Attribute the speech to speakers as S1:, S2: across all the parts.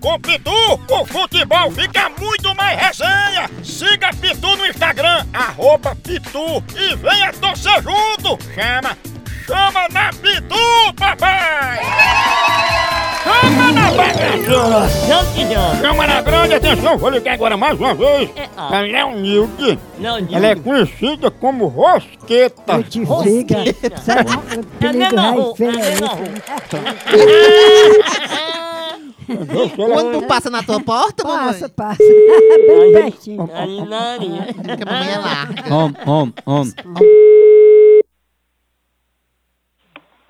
S1: Com Pitu, o futebol fica muito mais resenha. Siga Pitu no Instagram, arroba Pitu e venha torcer junto. Chama, chama na Pitu, papai! Chama na bagaceira! Chama na grande, atenção, vou ligar agora mais uma vez.
S2: É, ó.
S1: A Leonilde,
S2: Não,
S1: ela é conhecida como Rosqueta.
S3: Eu te fica. Sabe, o
S2: É a
S3: apelido
S2: é a
S4: Quando tu passa na tua porta, mamãe?
S3: Passa, passa. Bem pertinho.
S2: Ali na linha.
S4: Que a mamãe é larga.
S5: Om, om, om.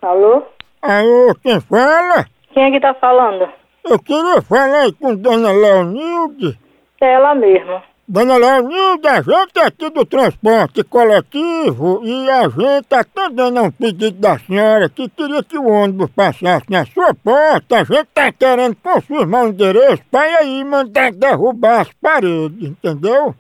S6: Alô?
S1: Alô, quem fala?
S6: Quem é que tá falando?
S1: Eu queria falar com Dona Leonilde.
S6: É ela mesma.
S1: Dona Leonilde, a gente é aqui do transporte coletivo e a gente atendendo a um pedido da senhora que queria que o ônibus passasse na sua porta. A gente tá querendo confirmar o endereço para aí mandar derrubar as paredes, entendeu?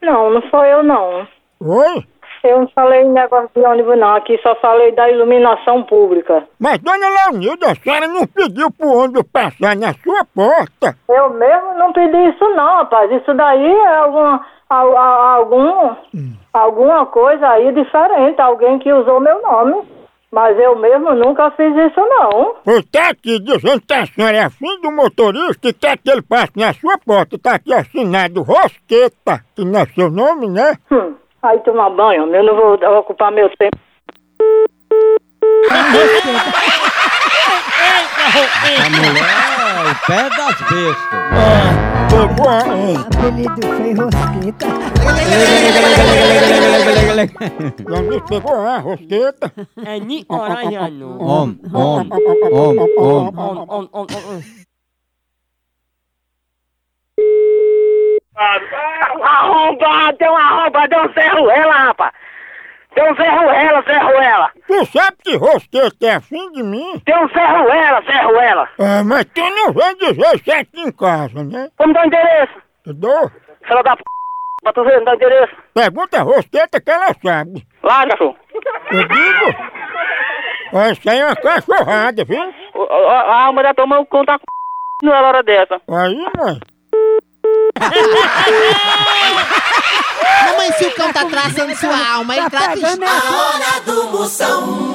S6: Não, não sou eu não.
S1: Oi?
S6: Eu não falei em negócio de ônibus não, aqui só falei da iluminação pública.
S1: Mas, Dona Leonilde, a senhora não pediu pro ônibus passar na sua porta.
S6: Eu mesmo não pedi isso não, rapaz. Isso daí é alguma, al- al- algum, alguma coisa aí diferente, alguém que usou meu nome. Mas eu mesmo nunca fiz isso não.
S1: Pois tá aqui dizendo que a senhora é afim do motorista e quer que ele passe na sua porta. Tá aqui assinado Rosqueta, que não é seu nome, né?
S6: Hum, aí tomar banho, eu não vou ocupar meu tempo.
S5: A mulher é o pé das bestas.
S3: Apelido feio rosqueta.
S1: Leonilde pegou a Rosqueta.
S2: É Nicoraiano.
S5: Om, om, om, om.
S2: On, on, on, on.
S6: Arrombado, tem um arrombado, tem um ferro ela, rapaz. Tem um ferro ela, ferro ela.
S1: Tu sabe que Rosqueta é afim de mim?
S6: Tem um ferro ela, ferro ela.
S1: Ah, mas tu não vem dizer isso aqui em casa, né?
S6: Como dá o endereço?
S1: Eu dou.
S6: Fala da p... pra tu ver, não dá o endereço.
S1: Pergunta a Rosqueta que ela sabe.
S6: Lá, cachorro.
S1: Eu digo. Isso aí é uma cachorrada, viu?
S6: A alma da tua mão conta com na hora dessa.
S1: Aí, mãe.
S4: Mamãe, se o cão tá traçando sua alma, ele
S3: Tá
S4: trata
S7: A hora do Moção.